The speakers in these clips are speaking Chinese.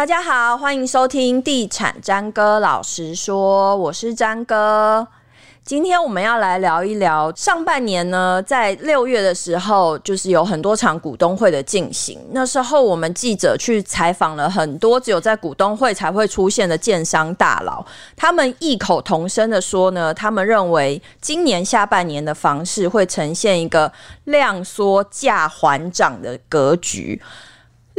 大家好，欢迎收听地产詹哥老实说，我是詹哥。今天我们要来聊一聊上半年呢，在六月的时候，就是有很多场股东会的进行。那时候我们记者去采访了很多只有在股东会才会出现的建商大佬，他们异口同声的说呢，他们认为今年下半年的房市会呈现一个量缩价缓涨的格局。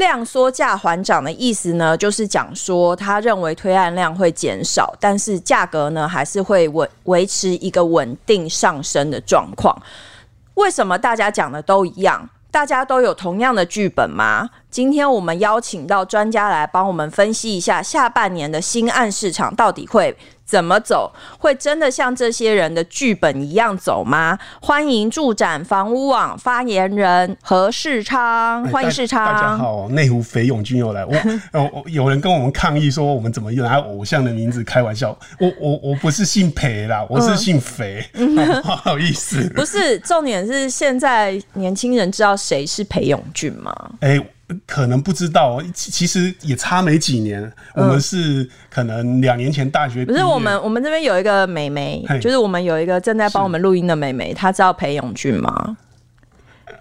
量缩价缓涨的意思呢，就是讲说他认为推案量会减少，但是价格呢还是会稳维持一个稳定上升的状况。为什么大家讲的都一样？大家都有同样的剧本吗？今天我们邀请到专家来帮我们分析一下下半年的新案市场到底会怎么走？会真的像这些人的剧本一样走吗？欢迎住展房屋网发言人何世昌，欢迎世昌。大家好，内湖裴勇军又来。我，我有人跟我们抗议说，我们怎么又拿偶像的名字开玩笑？我我我不是姓裴啦，我是姓肥，嗯哦，不好意思。不是，重点是现在年轻人知道谁是裴勇俊吗？哎，欸。可能不知道，其实也差没几年。嗯、我们是可能两年前大学不是我们，我们这边有一个美眉，就是我们有一个正在帮我们录音的美眉，她知道裴勇俊吗？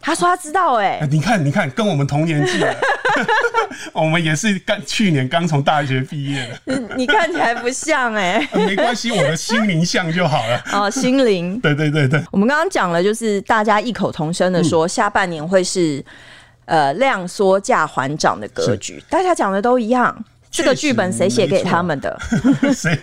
她说她知道、欸，哎，你看，你看，跟我们同年纪，我们也是刚去年刚从大学毕业的。你看起来不像、欸，哎、呃，没关系，我的心灵像就好了。哦，心灵，对对对对。我们刚刚讲了，就是大家异口同声的说，下半年会是。呃，量缩价缓涨的格局，大家讲的都一样。这个剧本谁写给他们的？谁？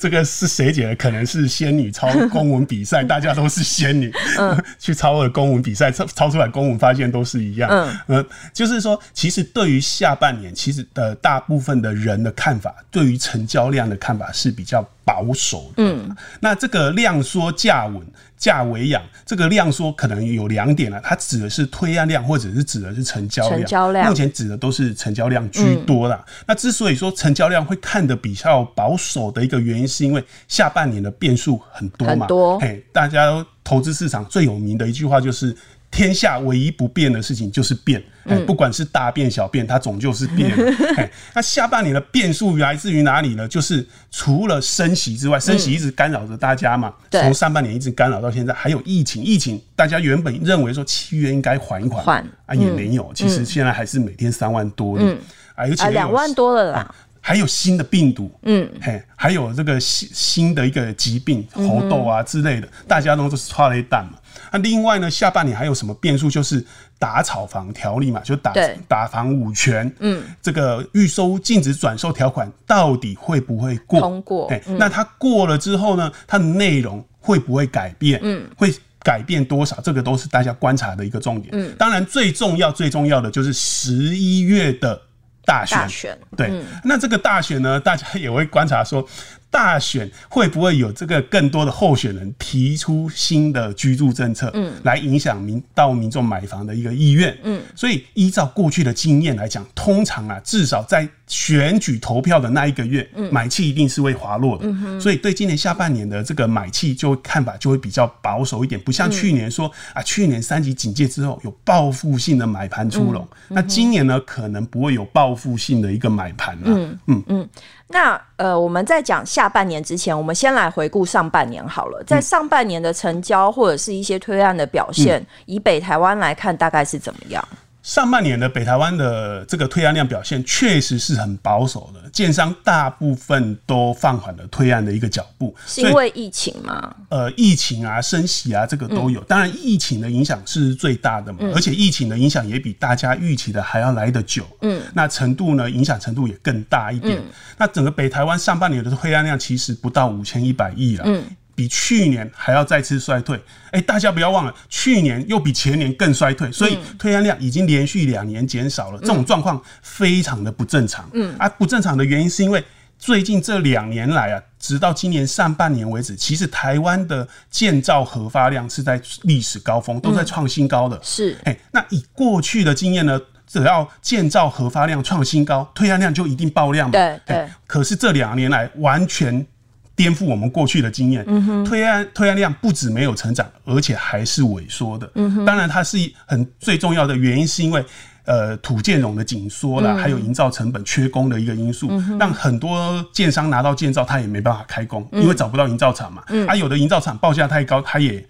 这个是谁写的？可能是仙女抄公文比赛，大家都是仙女，嗯，去抄了公文比赛，抄抄出来公文，发现都是一样。嗯，呃，就是说，其实对于下半年，其实的大部分的人的看法，对于成交量的看法是比较保守的。嗯，那这个量缩价稳。价为养，这个量说可能有两点了，它指的是推案量，或者是指的是成交量。成交量目前指的都是成交量居多啦。嗯、那之所以说成交量会看得比较保守的一个原因，是因为下半年的变数很多嘛。很多。嘿，大家投资市场最有名的一句话就是。天下唯一不变的事情就是变，嗯、不管是大变小变，它总就是变。那下半年的变数来自于哪里呢？就是除了升息之外，升息一直干扰着大家嘛。从、嗯、上半年一直干扰到现在，还有疫情。疫情大家原本认为说七月应该缓一缓，缓啊也没有。嗯、其实现在还是每天三万多的，嗯、啊，而且两万多了啦。啊还有新的病毒，嗯，嘿，还有这个新新的一个疾病，猴痘啊之类的，大家都是剉咧等嘛。那另外呢，下半年还有什么变数？就是打炒房条例嘛，就打打房五权，嗯，这个预售禁止转售条款到底会不会过？通过。那它过了之后呢，它的内容会不会改变？嗯，会改变多少？这个都是大家观察的一个重点。嗯，当然最重要最重要的就是十一月的。大选，大选对，嗯、那这个大选呢，大家也会观察说。大选会不会有这个更多的候选人提出新的居住政策，嗯，来影响民到民众买房的一个意愿，嗯，所以依照过去的经验来讲，通常啊，至少在选举投票的那一个月，嗯，买气一定是会滑落的，嗯哼，所以对今年下半年的这个买气就看法就会比较保守一点，不像去年说啊，去年三级警戒之后有报复性的买盘出笼，那今年呢，可能不会有报复性的一个买盘了，嗯嗯。嗯。那呃，我们在讲下半年之前，我们先来回顾上半年好了。在上半年的成交或者是一些推案的表现，嗯、以北台湾来看，大概是怎么样？上半年的北台湾的这个推案量表现确实是很保守的，建商大部分都放缓了推案的一个脚步，是因为疫情吗？呃，疫情啊、升息啊，这个都有。当然，疫情的影响是最大的嘛，而且疫情的影响也比大家预期的还要来得久。嗯，那程度呢，影响程度也更大一点。那整个北台湾上半年的推案量其实不到五千一百亿了。嗯。比去年还要再次衰退，哎，大家不要忘了，去年又比前年更衰退，所以推案量已经连续两年减少了，这种状况非常的不正常。嗯，啊，不正常的原因是因为最近这两年来啊，直到今年上半年为止，其实台湾的建造核发量是在历史高峰，都在创新高的。是，哎，那以过去的经验呢，只要建造核发量创新高，推案量就一定爆量嘛。对对。可是这两年来完全。颠覆我们过去的经验，嗯，推案推案量不止没有成长，而且还是萎缩的。嗯，当然它是很最重要的原因，是因为呃土建融的紧缩啦，还有营造成本缺工的一个因素，让很多建商拿到建造他也没办法开工，因为找不到营造厂嘛。啊，有的营造厂报价太高，他也。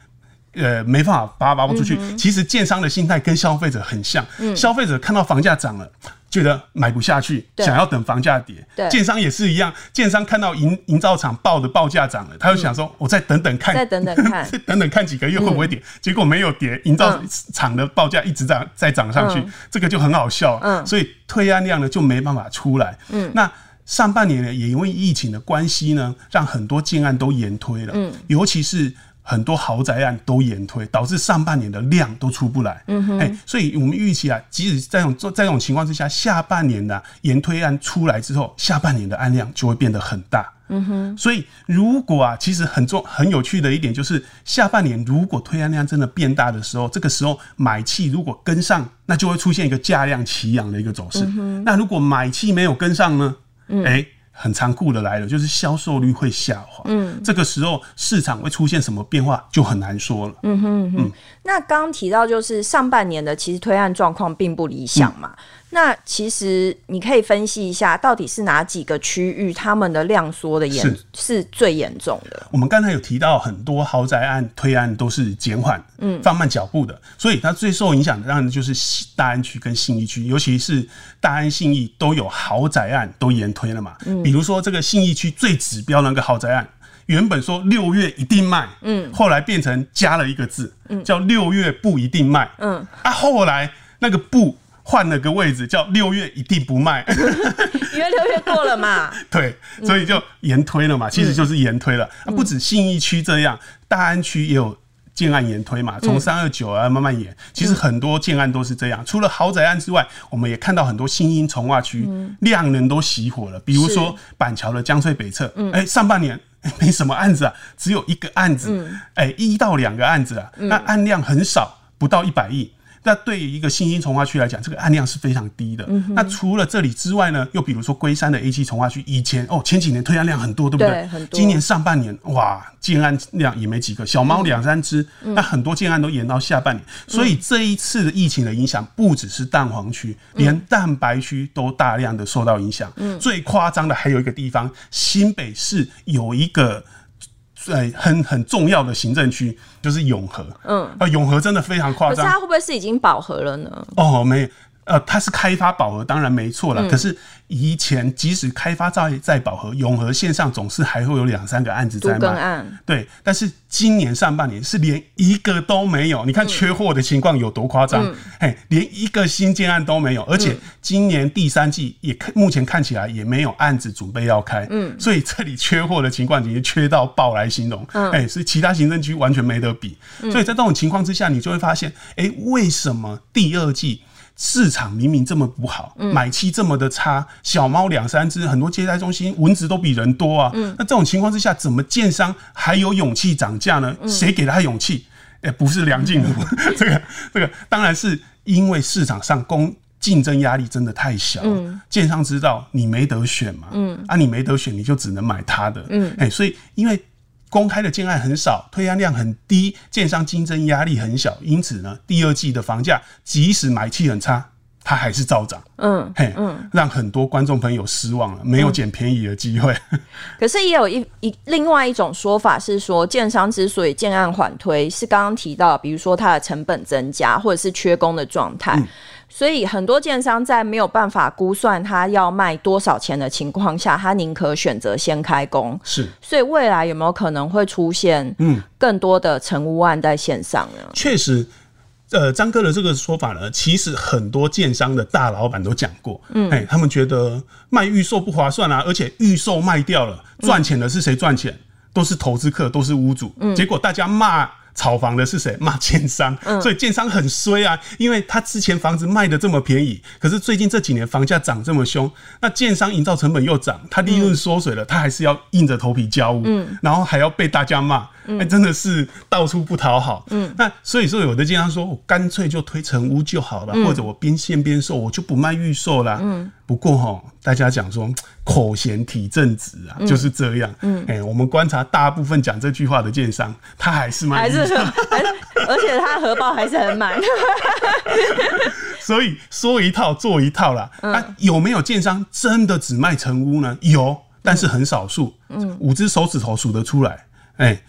呃，没办法拔拔不出去。嗯、其实建商的心态跟消费者很像，嗯、消费者看到房价涨了，觉得买不下去，想要等房价跌。对建商也是一样，建商看到营营造厂报的报价涨了，他就想说，嗯、我再等等看，再等等看，再等等看几个月会不会跌。嗯、结果没有跌，营造厂的报价一直涨，再涨上去，嗯、这个就很好笑。嗯，所以推案量呢就没办法出来。嗯，那上半年呢也因为疫情的关系呢，让很多建案都延推了。嗯，尤其是。很多豪宅案都延推，导致上半年的量都出不来。嗯哼，哎，所以我们预期啊，即使在这种在这种情况之下，下半年的延推案出来之后，下半年的案量就会变得很大。嗯哼，所以如果啊，其实很重很有趣的一点就是，下半年如果推案量真的变大的时候，这个时候买气如果跟上，那就会出现一个价量齐扬的一个走势。那如果买气没有跟上呢？嗯，哎。很残酷的来了，就是销售率会下滑。嗯，这个时候市场会出现什么变化就很难说了。嗯哼嗯哼。嗯，那刚刚提到就是上半年的其实推案状况并不理想嘛。嗯那其实你可以分析一下，到底是哪几个区域他们的量缩的严是，是最严重的？我们刚才有提到很多豪宅案推案都是减缓，嗯，放慢脚步的，所以它最受影响的当然就是大安区跟信义区，尤其是大安信义都有豪宅案都延推了嘛。嗯，比如说这个信义区最指标那个豪宅案，原本说六月一定卖，嗯，后来变成加了一个字，嗯，叫六月不一定卖，嗯，啊，后来那个不。换了个位置，叫六月一定不卖，因为六月过了嘛。对，所以就延推了嘛，其实就是延推了。嗯、不止信义区这样，大安区也有建案延推嘛，从三二九啊慢慢延。其实很多建案都是这样，除了豪宅案之外，我们也看到很多新英重划区量能都熄火了。比如说板桥的江翠北侧，哎、欸，上半年没什么案子啊，只有一个案子，哎、欸，一到两个案子啊，那案量很少，不到一百亿。那对于一个新兴从化区来讲，这个案量是非常低的。嗯、那除了这里之外呢，又比如说龟山的 A 七从化区，以前哦前几年推案量很多，对不对？今年上半年哇，建案量也没几个，小猫两三只。嗯、那很多建案都延到下半年，嗯、所以这一次的疫情的影响不只是蛋黄区，嗯、连蛋白区都大量的受到影响。嗯、最夸张的还有一个地方，新北市有一个。对，很很重要的行政区就是永和，嗯，啊，永和真的非常夸张。可是它会不会是已经饱和了呢？哦，没有。呃，它是开发饱和，当然没错了。嗯、可是以前即使开发再再饱和，永和线上总是还会有两三个案子在卖。案对，但是今年上半年是连一个都没有。你看缺货的情况有多夸张？哎、嗯，连一个新建案都没有，而且今年第三季也看目前看起来也没有案子准备要开。嗯，所以这里缺货的情况已经缺到爆来形容。嗯，哎，所以其他行政区完全没得比。所以在这种情况之下，你就会发现，哎、欸，为什么第二季？市场明明这么不好，嗯、买气这么的差，小猫两三只，很多接待中心蚊子都比人多啊。嗯、那这种情况之下，怎么建商还有勇气涨价呢？谁、嗯、给他勇气？哎、欸，不是梁静茹，嗯、这个这个当然是因为市场上供竞争压力真的太小，嗯、建商知道你没得选嘛，嗯、啊，你没得选，你就只能买他的，嗯，哎、欸，所以因为。公开的建案很少，推案量很低，建商竞争压力很小，因此呢，第二季的房价即使买气很差，它还是照涨。嗯，嘿，嗯，让很多观众朋友失望了，没有捡便宜的机会。嗯、可是也有一一另外一种说法是说，建商之所以建案缓推，是刚刚提到，比如说它的成本增加，或者是缺工的状态。嗯所以很多建商在没有办法估算他要卖多少钱的情况下，他宁可选择先开工。是，所以未来有没有可能会出现嗯更多的成屋案在线上呢？确实，呃，张哥的这个说法呢，其实很多建商的大老板都讲过，嗯，哎，他们觉得卖预售不划算啊，而且预售卖掉了，赚钱的是谁赚钱？都是投资客，都是屋主。嗯，结果大家骂。炒房的是谁？骂建商，所以建商很衰啊，因为他之前房子卖的这么便宜，可是最近这几年房价涨这么凶，那建商营造成本又涨，他利润缩水了，他还是要硬着头皮交屋，然后还要被大家骂，哎，真的是到处不讨好。嗯那所以说，有的建商说，我干脆就推成屋就好了，或者我边现边售，我就不卖预售啦。不过哈，大家讲说口嫌体正直啊，就是这样。嗯，哎，我们观察大部分讲这句话的建商，他还是卖，还是，而且他荷包还是很满。所以说一套做一套啦。嗯、啊，有没有建商真的只卖成屋呢？有，但是很少数。嗯，五只手指头数得出来。哎、欸，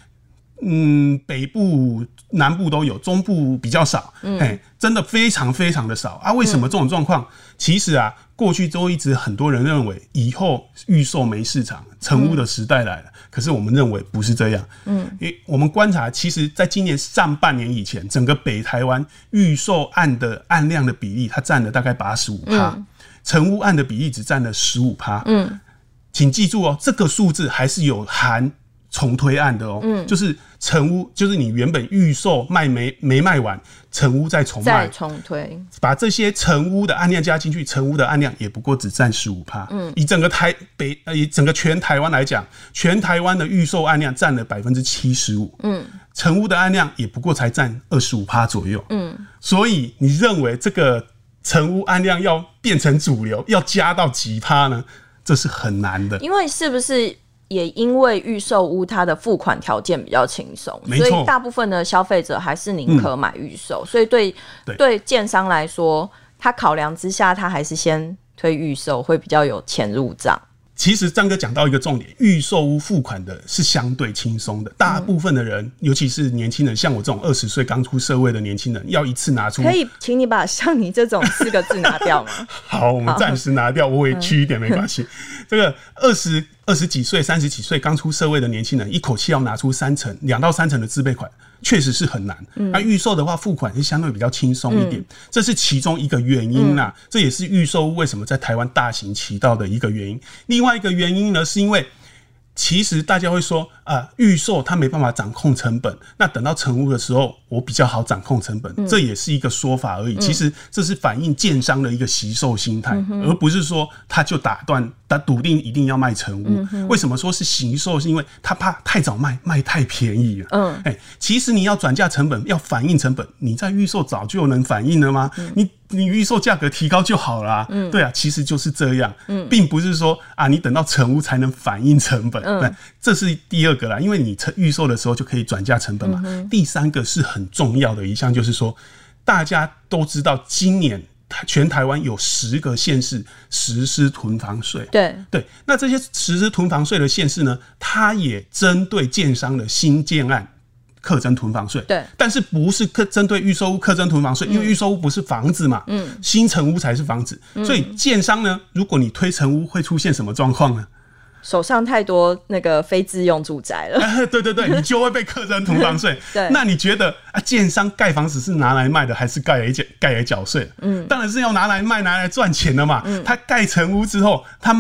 嗯，北部、南部都有，中部比较少。哎、欸，真的非常非常的少啊！为什么这种状况？其实啊。过去都一直很多人认为以后预售没市场，成屋的时代来了。嗯、可是我们认为不是这样。嗯，因为我们观察，其实在今年上半年以前，整个北台湾预售案的案量的比例，它占了大概八十五趴，成屋案的比例只占了十五趴。嗯，请记住哦，这个数字还是有含。重推案的哦，嗯，就是成屋，就是你原本预售卖没没卖完，成屋再重卖，再重推，把这些成屋的案量加进去，成屋的案量也不过只占十五趴。嗯，以整个台北呃，以整个全台湾来讲，全台湾的预售案量占了百分之七十五，嗯，成屋的案量也不过才占二十五趴左右，嗯，所以你认为这个成屋案量要变成主流，要加到几趴呢？这是很难的，因为是不是？也因为预售屋它的付款条件比较轻松，所以大部分的消费者还是宁可买预售。所以对对建商来说，他考量之下，他还是先推预售，会比较有钱入账。其实张哥讲到一个重点，预售屋付款的是相对轻松的，大部分的人，嗯、尤其是年轻人，像我这种二十岁刚出社会的年轻人，要一次拿出，可以请你把像你这种四个字拿掉吗？好，我们暂时拿掉，我委屈一点没关系。这个二十二十几岁、三十几岁刚出社会的年轻人，一口气要拿出三成、两到三成的自备款。确实是很难，那预售的话，付款是相对比较轻松一点，嗯、这是其中一个原因啦。嗯、这也是预售为什么在台湾大行其道的一个原因。另外一个原因呢，是因为其实大家会说啊，预售它没办法掌控成本，那等到成屋的时候，我比较好掌控成本，嗯、这也是一个说法而已。其实这是反映建商的一个惜售心态，嗯、而不是说他就打断。他笃定一定要卖成屋，嗯、为什么说是惜售？是因为他怕太早卖，卖太便宜了。嗯，哎、欸，其实你要转嫁成本，要反映成本，你在预售早就能反映了吗？嗯、你你预售价格提高就好啦、啊。嗯，对啊，其实就是这样。嗯，并不是说啊，你等到成屋才能反映成本。嗯，这是第二个啦，因为你成预售的时候就可以转嫁成本嘛。嗯、第三个是很重要的一项，就是说大家都知道今年。全台湾有十个县市实施囤房税，对对，那这些实施囤房税的县市呢，它也针对建商的新建案课征囤房税，对，但是不是课针对预售屋课征囤房税，因为预售屋不是房子嘛，嗯，新成屋才是房子，所以建商呢，如果你推成屋，会出现什么状况呢？手上太多那个非自用住宅了，对 对对，你就会被课征囤房税。对，那你觉得啊，建商盖房子是拿来卖的，还是盖来缴盖来缴税？嗯，当然是要拿来卖，拿来赚钱的嘛。嗯，他盖成屋之后，他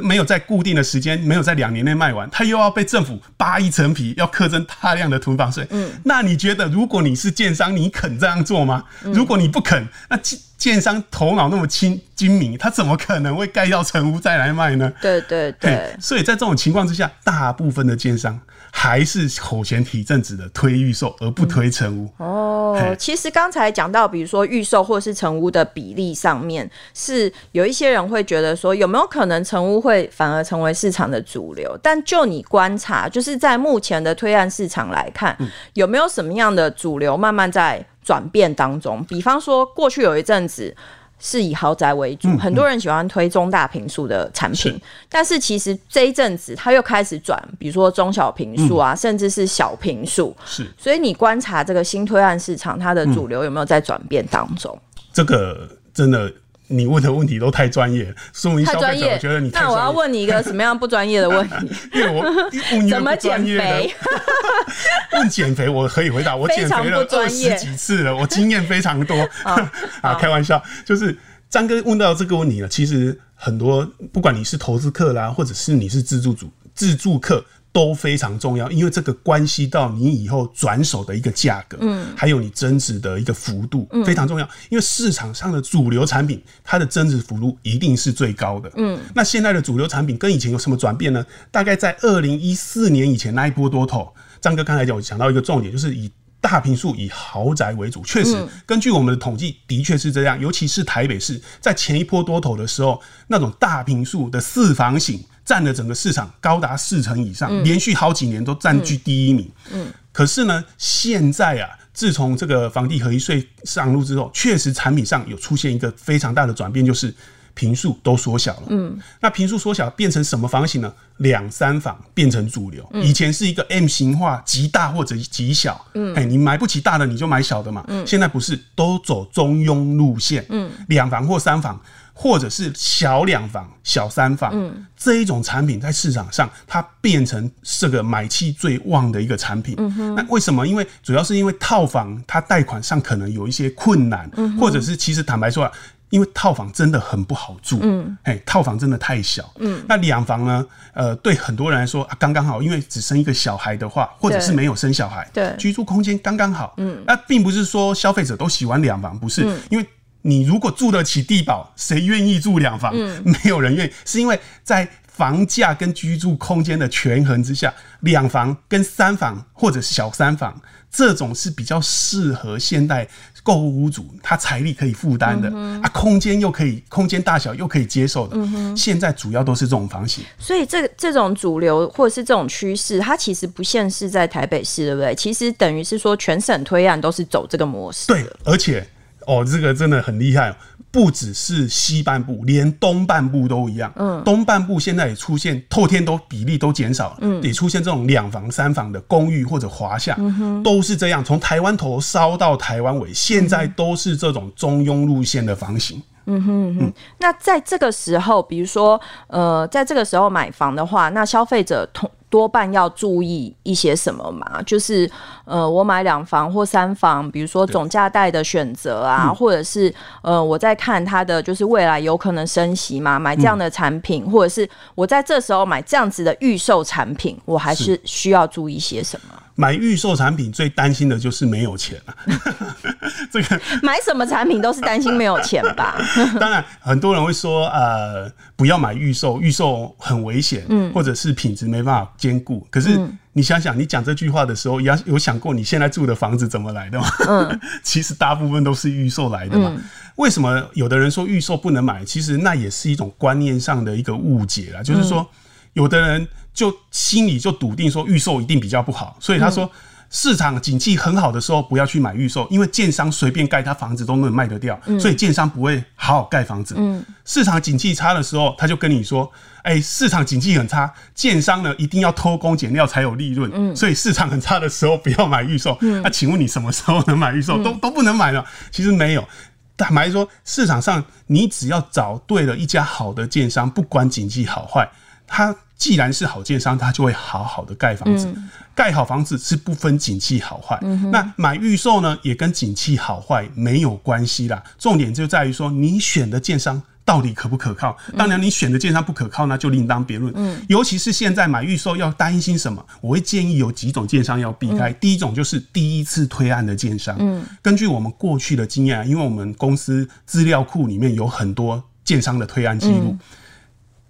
没有在固定的时间，没有在两年内卖完，他又要被政府扒一层皮，要课征大量的囤房税。嗯，那你觉得，如果你是建商，你肯这样做吗？如果你不肯，那建商头脑那么精精明，他怎么可能会盖到成屋再来卖呢？对对对，所以在这种情况之下，大部分的建商还是口嫌体正直的推预售，而不推成屋。嗯、哦，其实刚才讲到，比如说预售或是成屋的比例上面，是有一些人会觉得说，有没有可能成屋会反而成为市场的主流？但就你观察，就是在目前的推案市场来看，嗯、有没有什么样的主流慢慢在？转变当中，比方说过去有一阵子是以豪宅为主，嗯嗯、很多人喜欢推中大平数的产品，是但是其实这一阵子他又开始转，比如说中小平数啊，嗯、甚至是小平数。是，所以你观察这个新推案市场，它的主流有没有在转变当中？这个真的。你问的问题都太专业，说明太专业我觉得你。那我要问你一个什么样不专业的问题？因为我 怎么减肥？问减肥我可以回答，我减肥了二十几次了，我经验非常多。啊，开玩笑，就是张哥问到这个问题了。其实很多，不管你是投资客啦，或者是你是自助主、自助客。都非常重要，因为这个关系到你以后转手的一个价格，嗯，还有你增值的一个幅度，嗯，非常重要。因为市场上的主流产品，它的增值幅度一定是最高的，嗯。那现在的主流产品跟以前有什么转变呢？大概在二零一四年以前那一波多头，张哥刚才讲，我想到一个重点，就是以大平数、以豪宅为主。确实，根据我们的统计，的确是这样。尤其是台北市，在前一波多头的时候，那种大平数的四房型。占了整个市场高达四成以上，连续好几年都占据第一名。嗯，可是呢，现在啊，自从这个房地合一税上路之后，确实产品上有出现一个非常大的转变，就是。坪数都缩小了，嗯，那平数缩小变成什么房型呢？两三房变成主流。嗯、以前是一个 M 型化，极大或者极小，嗯，哎，你买不起大的，你就买小的嘛，嗯，现在不是，都走中庸路线，嗯，两房或三房，或者是小两房、小三房，嗯，这一种产品在市场上，它变成这个买气最旺的一个产品。嗯哼，那为什么？因为主要是因为套房它贷款上可能有一些困难，嗯，或者是其实坦白说啊。因为套房真的很不好住，嗯，哎，套房真的太小，嗯，那两房呢？呃，对很多人来说啊，刚刚好，因为只生一个小孩的话，或者是没有生小孩，对，居住空间刚刚好，嗯，那并不是说消费者都喜欢两房，不是，嗯，因为你如果住得起地堡，谁愿意住两房？嗯，没有人愿意，是因为在房价跟居住空间的权衡之下，两房跟三房或者是小三房这种是比较适合现代。购屋主他财力可以负担的、嗯、啊，空间又可以，空间大小又可以接受的、嗯，现在主要都是这种房型。所以这这种主流或者是这种趋势，它其实不限是在台北市，对不对？其实等于是说全省推案都是走这个模式。对，而且哦，这个真的很厉害哦。不只是西半部，连东半部都一样。嗯，东半部现在也出现透天都比例都减少了，嗯，也出现这种两房、三房的公寓或者华夏，嗯，都是这样。从台湾头烧到台湾尾，现在都是这种中庸路线的房型。嗯哼哼，那在这个时候，比如说，呃，在这个时候买房的话，那消费者同多半要注意一些什么嘛？就是，呃，我买两房或三房，比如说总价贷的选择啊，或者是，呃，我在看它的就是未来有可能升息嘛，买这样的产品，或者是我在这时候买这样子的预售产品，我还是需要注意些什么？买预售产品最担心的就是没有钱啊，这个买什么产品都是担心没有钱吧？当然，很多人会说，呃，不要买预售，预售很危险，嗯，或者是品质没办法兼顾。可是你想想，你讲这句话的时候，有有想过你现在住的房子怎么来的吗？嗯，其实大部分都是预售来的嘛。为什么有的人说预售不能买？其实那也是一种观念上的一个误解啦，就是说。有的人就心里就笃定说预售一定比较不好，所以他说市场景气很好的时候不要去买预售，因为建商随便盖他房子都能卖得掉，所以建商不会好好盖房子。市场景气差的时候，他就跟你说：“哎，市场景气很差，建商呢一定要偷工减料才有利润，所以市场很差的时候 不要买预售。”那请问你什么时候能买预售？都都不能买了。其实没有，坦白说，市场上你只要找对了一家好的建商，不管景气好坏。他既然是好建商，他就会好好的盖房子。盖、嗯、好房子是不分景气好坏、嗯。那买预售呢，也跟景气好坏没有关系啦。重点就在于说，你选的建商到底可不可靠？当然，你选的建商不可靠，那就另当别论。嗯，尤其是现在买预售要担心什么？我会建议有几种建商要避开。嗯、第一种就是第一次推案的建商。嗯，根据我们过去的经验，因为我们公司资料库里面有很多建商的推案记录、嗯，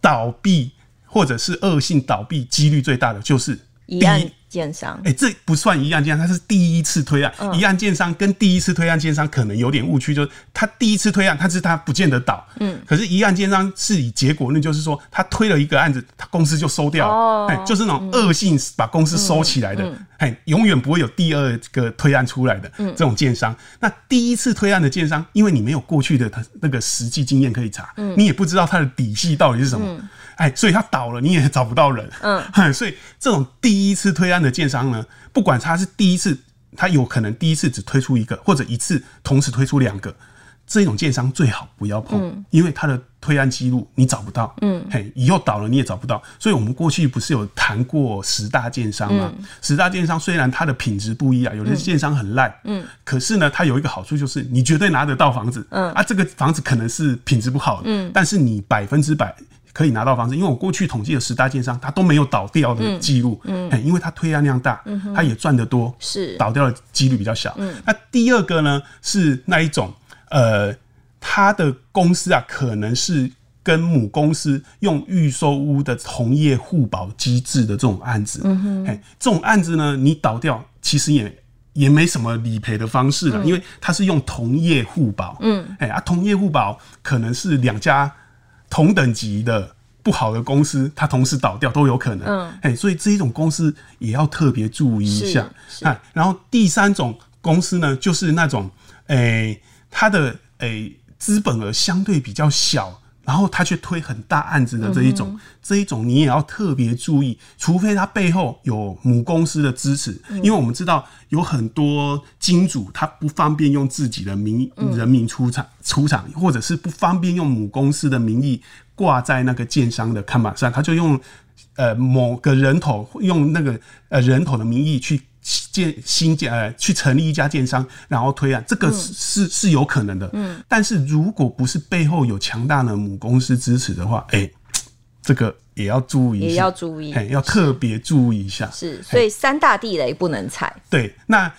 倒闭。或者是恶性倒闭几率最大的就是第一。建商，哎、欸，这不算一案建商，它是第一次推案。嗯、一案建商跟第一次推案建商可能有点误区，就是他第一次推案，他是他不见得倒。嗯，可是，一案建商是以结果论，就是说他推了一个案子，他公司就收掉了。哦，哎，就是那种恶性把公司收起来的，哎、嗯，永远不会有第二个推案出来的、嗯、这种建商。那第一次推案的建商，因为你没有过去的他那个实际经验可以查、嗯，你也不知道他的底细到底是什么，哎、嗯，所以他倒了，你也找不到人。嗯，所以这种第一次推案的建商呢，不管他是第一次，他有可能第一次只推出一个，或者一次同时推出两个，这种建商最好不要碰，嗯、因为他的推案记录你找不到，嗯，嘿，以后倒了你也找不到。所以我们过去不是有谈过十大建商吗？嗯、十大建商虽然它的品质不一啊，有的建商很烂，嗯，可是呢，它有一个好处就是你绝对拿得到房子，嗯，啊，这个房子可能是品质不好的，嗯，但是你百分之百。可以拿到房子，因为我过去统计的十大建商，他都没有倒掉的记录，嗯，嗯，因为他推案量大，嗯，他也赚得多，是倒掉的几率比较小。嗯，那第二个呢是那一种，呃，他的公司啊，可能是跟母公司用预售屋的同业互保机制的这种案子，嗯哼，哎，这种案子呢，你倒掉其实也也没什么理赔的方式了，嗯，因为它是用同业互保，嗯，哎啊，同业互保可能是两家。同等级的不好的公司，它同时倒掉都有可能。嗯，哎，所以这一种公司也要特别注意一下。啊，然后第三种公司呢，就是那种，诶、欸，它的诶资本额相对比较小。然后他去推很大案子的这一种，嗯、这一种你也要特别注意，除非他背后有母公司的支持，嗯、因为我们知道有很多金主他不方便用自己的名人名出场、嗯、出场，或者是不方便用母公司的名义挂在那个建商的看板上，他就用呃某个人头用那个呃人头的名义去。建新建呃，去成立一家建商，然后推案，这个是、嗯、是是有可能的。嗯，但是如果不是背后有强大的母公司支持的话，哎、欸，这个也要注意一下，也要注意，哎，要特别注意一下。是，所以三大地雷不能踩。对，那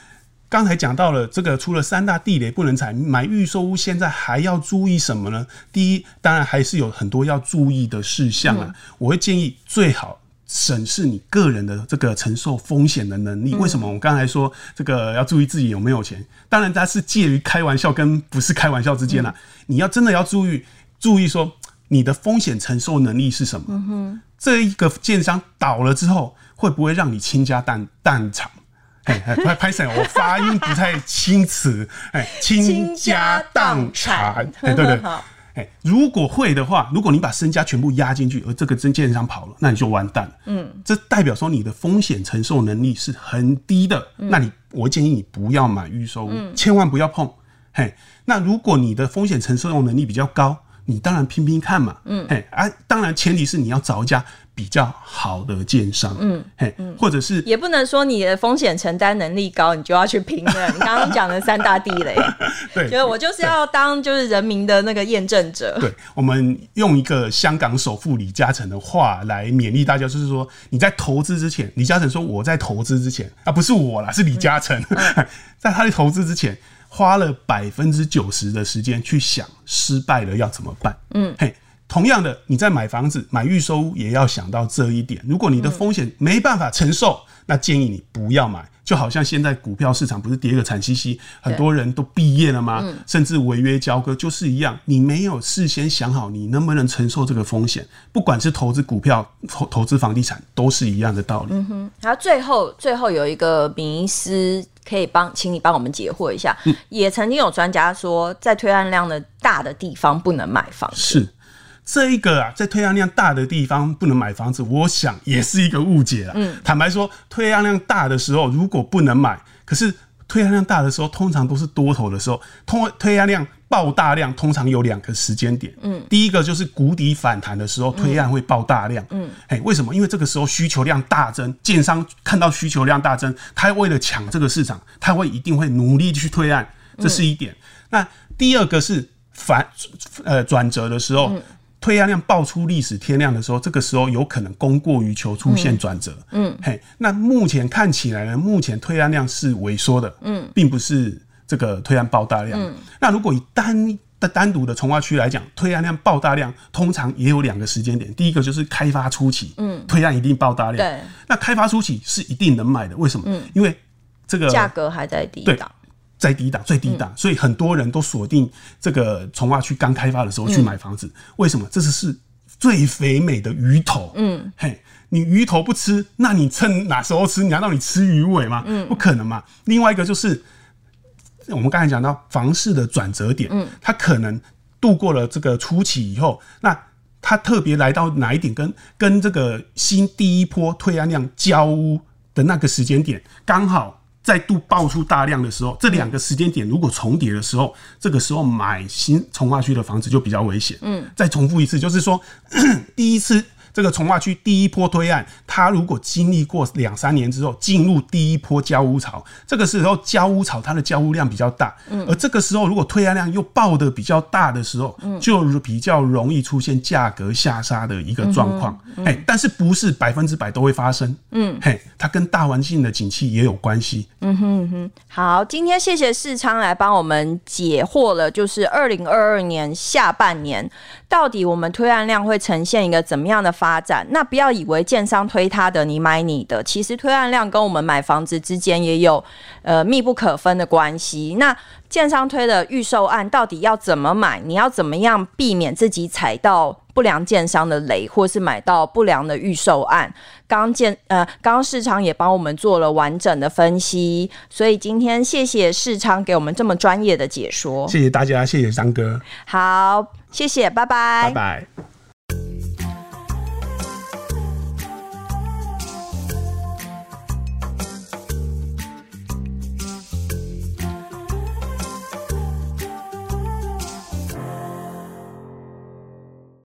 刚才讲到了这个，除了三大地雷不能踩，买预售屋现在还要注意什么呢？第一，当然还是有很多要注意的事项啊。嗯、我会建议最好。审视你个人的这个承受风险的能力。为什么我刚才说这个要注意自己有没有钱？当然，它是介于开玩笑跟不是开玩笑之间了。你要真的要注意，注意说你的风险承受能力是什么？这一个建商倒了之后，会不会让你倾家荡荡产？拍拍手，我发音不太清楚。哎，倾家荡产。对，对对。哎，如果会的话，如果你把身家全部压进去，而这个真券商跑了，那你就完蛋了。嗯，这代表说你的风险承受能力是很低的。嗯、那你，我建议你不要买预售屋，嗯、千万不要碰。嘿，那如果你的风险承受能力比较高，你当然拼拼看嘛。嗯，嘿，啊，当然前提是你要找一家。比较好的建商，嗯，嘿，或者是也不能说你的风险承担能力高，你就要去拼了。你刚刚讲的三大地雷，对，觉得我就是要当就是人民的那个验证者。对，我们用一个香港首富李嘉诚的话来勉励大家，就是说你在投资之前，李嘉诚说我在投资之前啊，不是我啦，是李嘉诚，嗯、在他的投资之前花了百分之九十的时间去想失败了要怎么办。嗯，嘿。同样的，你在买房子、买预售屋也要想到这一点。如果你的风险没办法承受，嗯、那建议你不要买。就好像现在股票市场不是跌个惨兮兮，很多人都毕业了吗？嗯、甚至违约交割就是一样。你没有事先想好你能不能承受这个风险，不管是投资股票、投投资房地产，都是一样的道理。嗯哼。然后最后最后有一个迷思，可以帮，请你帮我们解惑一下。嗯、也曾经有专家说，在推案量的大的地方不能买房子。是。这一个啊，在推案量大的地方不能买房子，我想也是一个误解了。嗯，坦白说，推案量大的时候如果不能买，可是推案量大的时候，通常都是多头的时候，通推案量爆大量，通常有两个时间点。嗯，第一个就是谷底反弹的时候，推案会爆大量。嗯，哎，为什么？因为这个时候需求量大增，建商看到需求量大增，他为了抢这个市场，他会一定会努力去推案，这是一点。嗯、那第二个是反呃转折的时候。嗯推案量爆出历史天量的时候，这个时候有可能供过于求，出现转折。嗯，嘿，那目前看起来呢，目前推案量是萎缩的。嗯，并不是这个推案爆大量。嗯，那如果以单的单独的从化区来讲，推案量爆大量，通常也有两个时间点。第一个就是开发初期，嗯，推案一定爆大量。对，那开发初期是一定能买的，为什么？嗯，因为这个价格还在低档。在低档最低档，所以很多人都锁定这个从化区刚开发的时候去买房子。为什么？这是是最肥美的鱼头。嗯，嘿，你鱼头不吃，那你趁哪时候吃？难道你吃鱼尾吗？嗯，不可能嘛。另外一个就是我们刚才讲到房市的转折点，嗯，它可能度过了这个初期以后，那它特别来到哪一点？跟跟这个新第一波推案量交屋的那个时间点，刚好。再度爆出大量的时候，这两个时间点如果重叠的时候，这个时候买新从化区的房子就比较危险。嗯，再重复一次，就是说 第一次。这个从化区第一波推案，它如果经历过两三年之后，进入第一波交屋潮，这个时候交屋潮它的交屋量比较大，嗯，而这个时候如果推案量又爆的比较大的时候，嗯，就比较容易出现价格下杀的一个状况，嗯嗯，但是不是百分之百都会发生，嗯，嘿，它跟大环境的景气也有关系，嗯哼哼，好，今天谢谢世昌来帮我们解惑了，就是二零二二年下半年到底我们推案量会呈现一个怎么样的发展，那不要以为建商推他的，你买你的。其实推案量跟我们买房子之间也有呃密不可分的关系。那建商推的预售案到底要怎么买？你要怎么样避免自己踩到不良建商的雷，或是买到不良的预售案。刚建呃，刚刚世昌也帮我们做了完整的分析，所以今天谢谢市场给我们这么专业的解说。谢谢大家，谢谢张哥。好，谢谢，拜拜，拜拜。